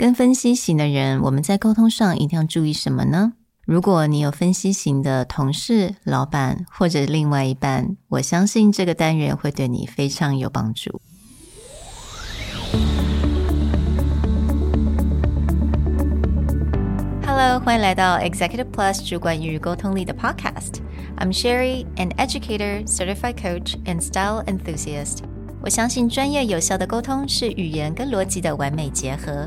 跟分析型的人，我们在沟通上一定要注意什么呢？如果你有分析型的同事、老板或者另外一半，我相信这个单元会对你非常有帮助。Hello，欢迎来到 Executive Plus 主管与沟通力的 Podcast。I'm Sherry, an educator, certified coach, and style enthusiast。我相信专业有效的沟通是语言跟逻辑的完美结合。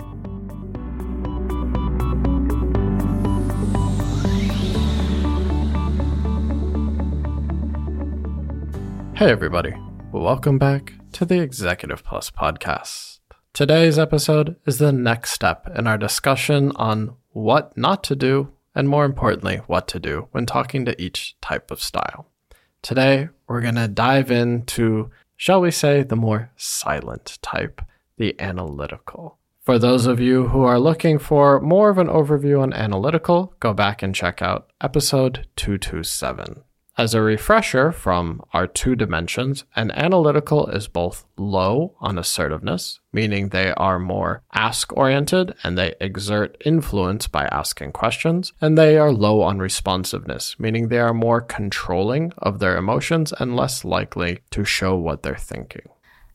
Hey, everybody. Welcome back to the Executive Plus podcast. Today's episode is the next step in our discussion on what not to do, and more importantly, what to do when talking to each type of style. Today, we're going to dive into, shall we say, the more silent type, the analytical. For those of you who are looking for more of an overview on analytical, go back and check out episode 227. As a refresher from our two dimensions, an analytical is both low on assertiveness, meaning they are more ask oriented and they exert influence by asking questions, and they are low on responsiveness, meaning they are more controlling of their emotions and less likely to show what they're thinking.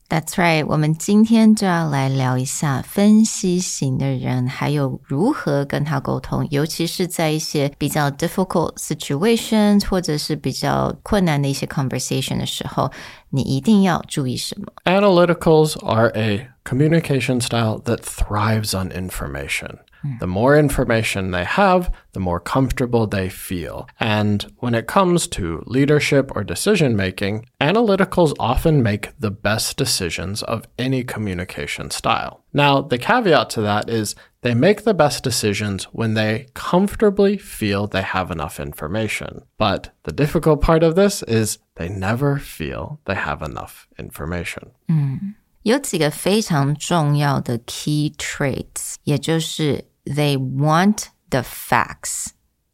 That's right，我们今天就要来聊一下分析型的人，还有如何跟他沟通，尤其是在一些比较 difficult situations 或者是比较困难的一些 conversation 的时候，你一定要注意什么？Analyticals are a communication style that thrives on information. The more information they have, the more comfortable they feel. And when it comes to leadership or decision making, analyticals often make the best decisions of any communication style. Now, the caveat to that is they make the best decisions when they comfortably feel they have enough information. But the difficult part of this is they never feel they have enough information. 嗯，有几个非常重要的 key traits，也就是 they want the facts。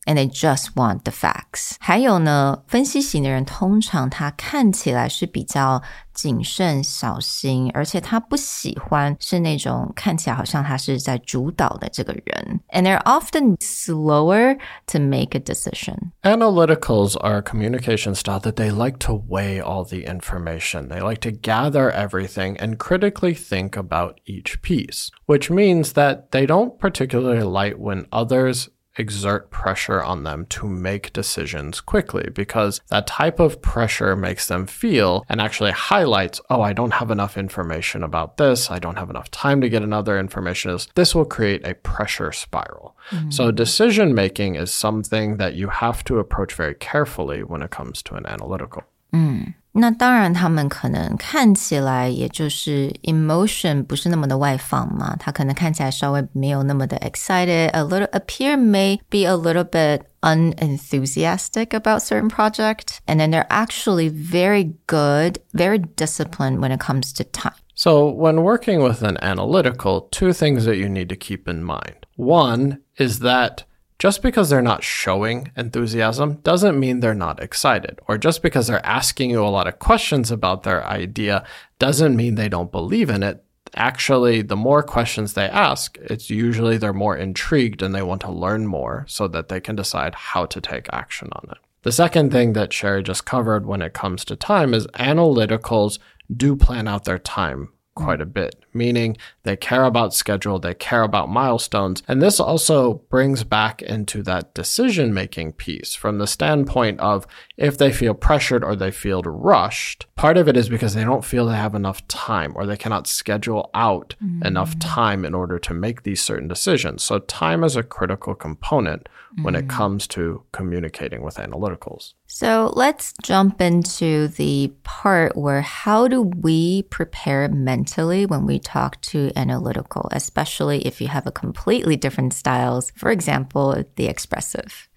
and they just want the facts。还有呢，分析型的人通常他看起来是比较谨慎小心，而且他不喜欢是那种看起来好像他是在主导的这个人。And they're often slower to make a decision. Analyticals are a communication style that they like to weigh all the information. They like to gather everything and critically think about each piece, which means that they don't particularly like when others exert pressure on them to make decisions quickly because that type of pressure makes them feel and actually highlights, oh, I don't have enough information about this. I don't have enough time to get another information. This will create a pressure spiral. Mm-hmm. So decision making is something that you have to approach very carefully when it comes to an analytical. 嗯，那当然，他们可能看起来也就是 emotion 不是那么的外放嘛，他可能看起来稍微没有那么的 excited，a little appear may be a little bit unenthusiastic about certain project, and then they're actually very good, very disciplined when it comes to time. So, when working with an analytical, two things that you need to keep in mind. One is that just because they're not showing enthusiasm doesn't mean they're not excited. Or just because they're asking you a lot of questions about their idea doesn't mean they don't believe in it. Actually, the more questions they ask, it's usually they're more intrigued and they want to learn more so that they can decide how to take action on it. The second thing that Sherry just covered when it comes to time is analyticals do plan out their time quite a bit, meaning they care about schedule, they care about milestones. And this also brings back into that decision making piece from the standpoint of if they feel pressured or they feel rushed, part of it is because they don't feel they have enough time or they cannot schedule out mm-hmm. enough time in order to make these certain decisions. So time is a critical component when it mm. comes to communicating with analyticals. So let's jump into the part where how do we prepare mentally when we talk to analytical, especially if you have a completely different styles. For example, the expressive.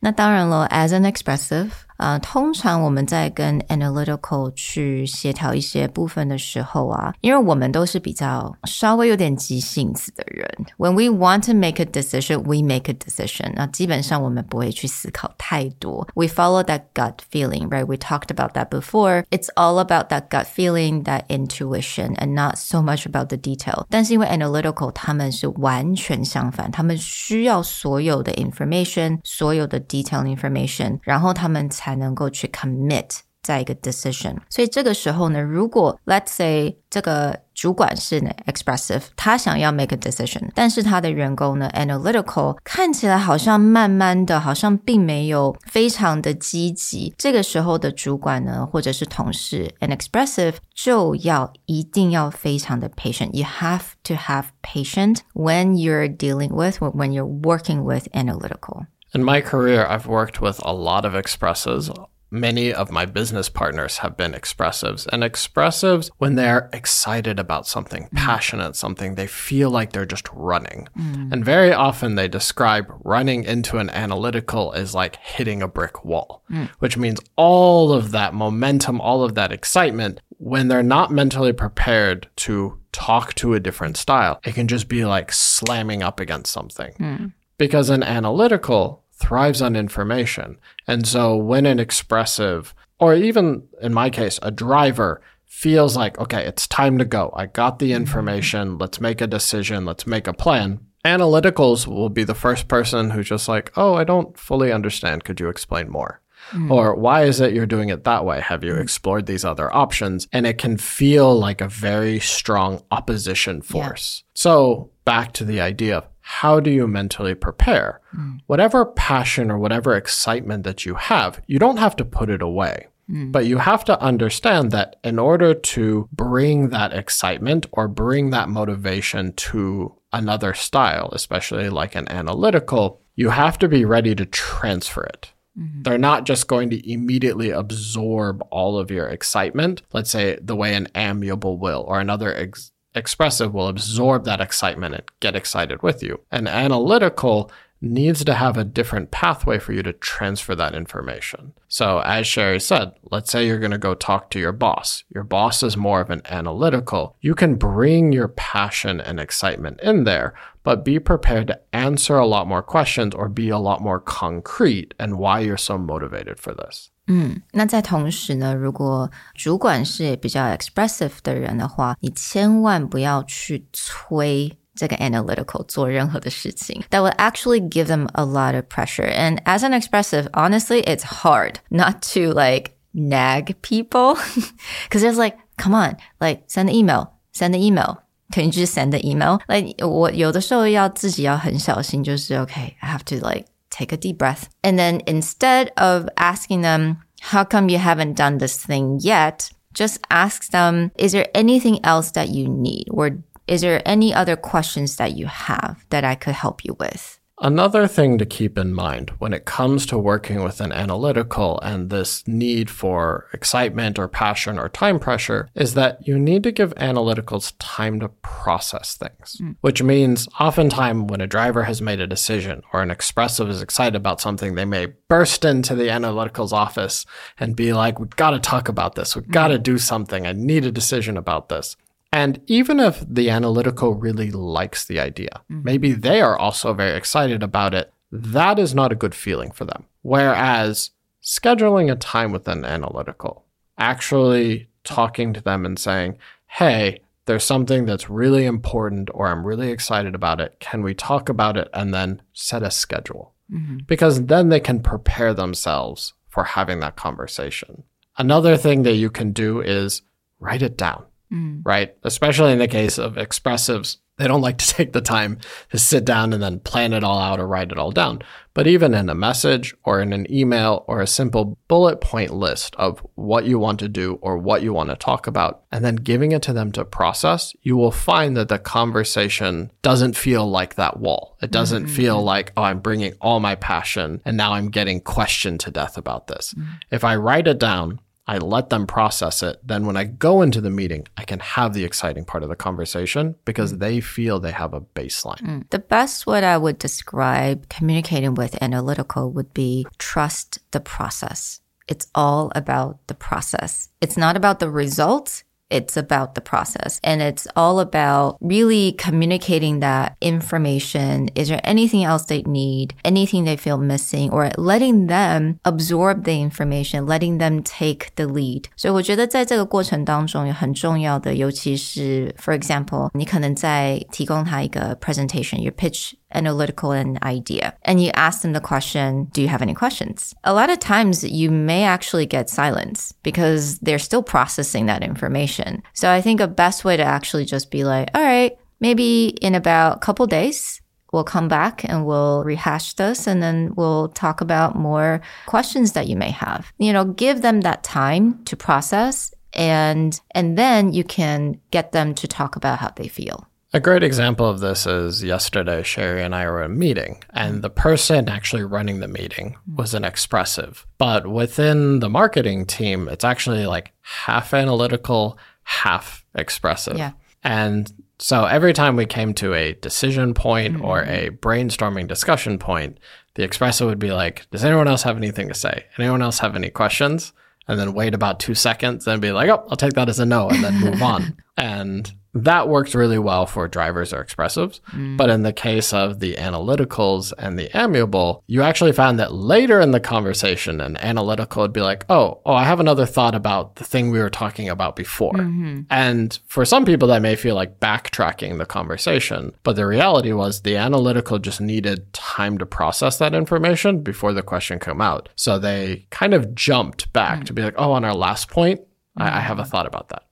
那当然了，as an expressive， 呃，通常我们在跟 analytical 去协调一些部分的时候啊，因为我们都是比较稍微有点急性子的人。When we want to make a decision, we make a decision。那基本上我们不会去思考太多。We follow that gut feeling, right? We talked about that before. It's all about that gut feeling, that intuition, and not so much about the detail. 但是因为 analytical 他们是完全相反，他们需要所有的 information，所有的 detail information，然后他们才 才能够去 commit 在一个 decision。所以这个时候呢，如果 let's say 这个主管是呢 expressive，他想要 make a decision，但是他的员工呢 analytical，看起来好像慢慢的，好像并没有非常的积极。这个时候的主管呢，或者是同事 an expressive 就要一定要非常的 patient。You have to have patient when you're dealing with when you're working with analytical. In my career, I've worked with a lot of expressives. Many of my business partners have been expressives. And expressives, when they're excited about something, mm. passionate something, they feel like they're just running. Mm. And very often they describe running into an analytical as like hitting a brick wall, mm. which means all of that momentum, all of that excitement, when they're not mentally prepared to talk to a different style, it can just be like slamming up against something. Mm. Because an analytical, thrives on information. And so when an expressive, or even in my case, a driver feels like, okay, it's time to go. I got the information. Let's make a decision. Let's make a plan. Analyticals will be the first person who's just like, oh, I don't fully understand. Could you explain more? Mm. Or why is it you're doing it that way? Have you explored these other options? And it can feel like a very strong opposition force. Yeah. So back to the idea of how do you mentally prepare? Mm. Whatever passion or whatever excitement that you have, you don't have to put it away. Mm. But you have to understand that in order to bring that excitement or bring that motivation to another style, especially like an analytical, you have to be ready to transfer it. Mm-hmm. They're not just going to immediately absorb all of your excitement, let's say the way an amiable will or another ex- expressive will absorb that excitement and get excited with you. And analytical needs to have a different pathway for you to transfer that information. So, as Sherry said, let's say you're going to go talk to your boss. Your boss is more of an analytical. You can bring your passion and excitement in there, but be prepared to answer a lot more questions or be a lot more concrete and why you're so motivated for this. 嗯，那在同时呢，如果主管是比较 expressive 的人的话，你千万不要去催这个 analytical 做任何的事情。That will actually give them a lot of pressure. And as an expressive, honestly, it's hard not to like nag people because it's like, come on, like send an email, send an email. Can you just send the email? Like 我有的时候要自己要很小心，就是 okay, I have to like take a deep breath. And then instead of asking them, how come you haven't done this thing yet? Just ask them, is there anything else that you need? Or is there any other questions that you have that I could help you with? Another thing to keep in mind when it comes to working with an analytical and this need for excitement or passion or time pressure is that you need to give analyticals time to process things, mm. which means oftentimes when a driver has made a decision or an expressive is excited about something, they may burst into the analyticals office and be like, we've got to talk about this. We've mm. got to do something. I need a decision about this. And even if the analytical really likes the idea, mm-hmm. maybe they are also very excited about it, that is not a good feeling for them. Whereas scheduling a time with an analytical, actually talking to them and saying, hey, there's something that's really important or I'm really excited about it. Can we talk about it and then set a schedule? Mm-hmm. Because then they can prepare themselves for having that conversation. Another thing that you can do is write it down mm. right? Especially in the case of expressives, they don't like to take the time to sit down and then plan it all out or write it all down. But even in a message or in an email or a simple bullet point list of what you want to do or what you want to talk about, and then giving it to them to process, you will find that the conversation doesn't feel like that wall. It doesn't mm-hmm. feel like, oh, I'm bringing all my passion and now I'm getting questioned to death about this. Mm-hmm. If I write it down, I let them process it. Then when I go into the meeting, I can have the exciting part of the conversation because they feel they have a baseline. Mm. The best way I would describe communicating with analytical would be trust the process. It's all about the process. It's not about the results. It's about the process and it's all about really communicating that information. Is there anything else they need? Anything they feel missing or letting them absorb the information, letting them take the lead. 所以我觉得在这个过程当中有很重要的，尤其是 for example，你可能在提供他一个 presentation，your pitch analytical an idea and you ask them the question, do you have any questions? A lot of times you may actually get silence because they're still processing that information. So I think a best way to actually just be like, all right, maybe in about a couple days, we'll come back and we'll rehash this and then we'll talk about more questions that you may have. You know, give them that time to process and and then you can get them to talk about how they feel. A great example of this is yesterday, Sherry and I were in a meeting, and the person actually running the meeting was an expressive. But within the marketing team, it's actually like half analytical, half expressive. Yeah. And so every time we came to a decision point or mm-hmm. a brainstorming discussion point, the expressive would be like, Does anyone else have anything to say? Anyone else have any questions? And then wait about two seconds and be like, Oh, I'll take that as a no, and then move on. And that works really well for drivers or expressives. Mm. But in the case of the analyticals and the amiable, you actually found that later in the conversation, an analytical would be like, oh, oh, I have another thought about the thing we were talking about before. Mm-hmm. And for some people, that may feel like backtracking the conversation. But the reality was the analytical just needed time to process that information before the question came out. So they kind of jumped back mm. to be like, oh, on our last point, I, I have a mm. thought about that.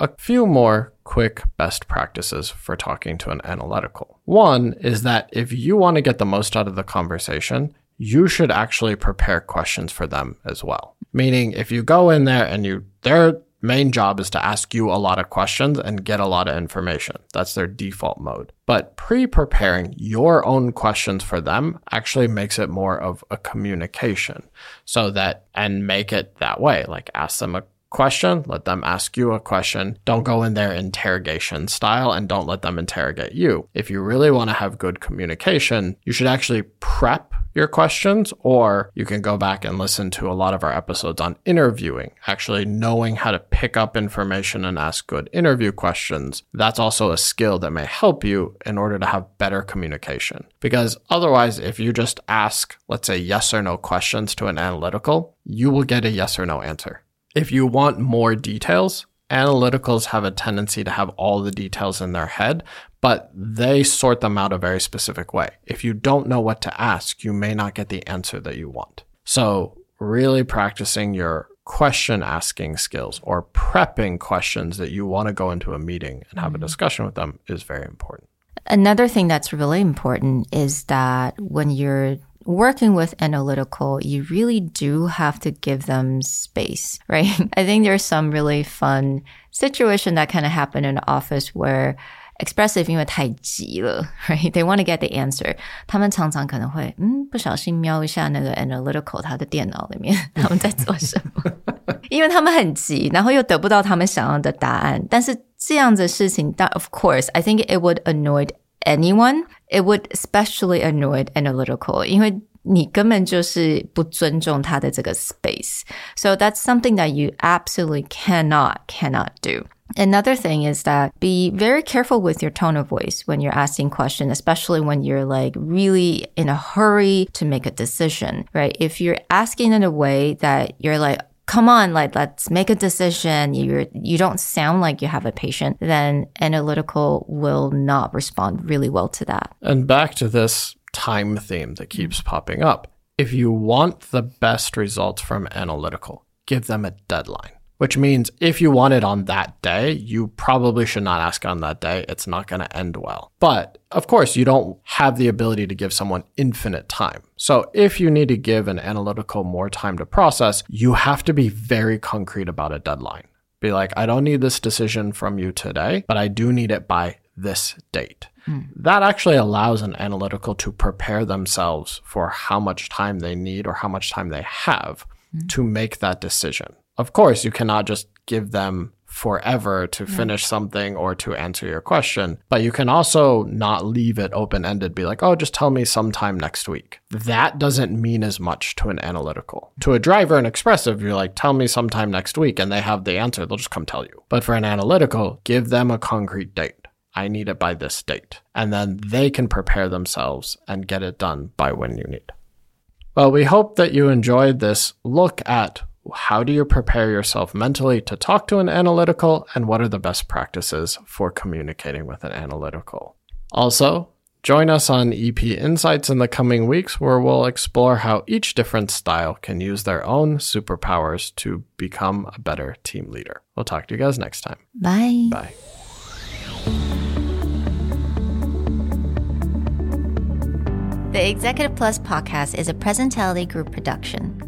A few more quick best practices for talking to an analytical. One is that if you want to get the most out of the conversation, you should actually prepare questions for them as well. Meaning, if you go in there and you, their main job is to ask you a lot of questions and get a lot of information. That's their default mode. But pre preparing your own questions for them actually makes it more of a communication so that, and make it that way. Like ask them a question, let them ask you a question. Don't go in there interrogation style and don't let them interrogate you. If you really want to have good communication, you should actually prep your questions, or you can go back and listen to a lot of our episodes on interviewing, actually knowing how to pick up information and ask good interview questions. That's also a skill that may help you in order to have better communication. Because otherwise, if you just ask, let's say, yes or no questions to an analytical, you will get a yes or no answer. If you want more details, analyticals have a tendency to have all the details in their head, but they sort them out a very specific way. If you don't know what to ask, you may not get the answer that you want. So, really practicing your question asking skills or prepping questions that you want to go into a meeting and have a mm-hmm. discussion with them is very important. Another thing that's really important is that when you're working with analytical, you really do have to give them space, right? I think there's some really fun situation that kind of happened in the office where expressive 因为太急了，right? They want to get the answer. 他们常常可能会嗯不小心瞄一下那个 analytical 他的电脑里面他们在做什么，因为他们很急，然后又得不到他们想要的答案。但是这样的事情，但 of course, I think it would annoy anyone. It would especially annoy analytical, 因为你根本就是不尊重他的这个 space. So that's something that you absolutely cannot, cannot do. Another thing is that be very careful with your tone of voice when you're asking questions, especially when you're like really in a hurry to make a decision, right? If you're asking in a way that you're like, come on, like let's make a decision. You're you don't sound like you have a patient, then analytical will not respond really well to that. And back to this time theme that keeps popping up. If you want the best results from analytical, give them a deadline. Which means if you want it on that day, you probably should not ask on that day. It's not going to end well. But of course, you don't have the ability to give someone infinite time. So if you need to give an analytical more time to process, you have to be very concrete about a deadline. Be like, I don't need this decision from you today, but I do need it by this date. Hmm. That actually allows an analytical to prepare themselves for how much time they need or how much time they have hmm. to make that decision. Of course, you cannot just give them forever to finish something or to answer your question, but you can also not leave it open ended, be like, oh, just tell me sometime next week. That doesn't mean as much to an analytical. To a driver and expressive, you're like, tell me sometime next week, and they have the answer, they'll just come tell you. But for an analytical, give them a concrete date. I need it by this date. And then they can prepare themselves and get it done by when you need. Well, we hope that you enjoyed this look at how do you prepare yourself mentally to talk to an analytical and what are the best practices for communicating with an analytical. Also, join us on EP Insights in the coming weeks where we'll explore how each different style can use their own superpowers to become a better team leader. We'll talk to you guys next time. Bye. Bye. The Executive Plus podcast is a Presentality Group production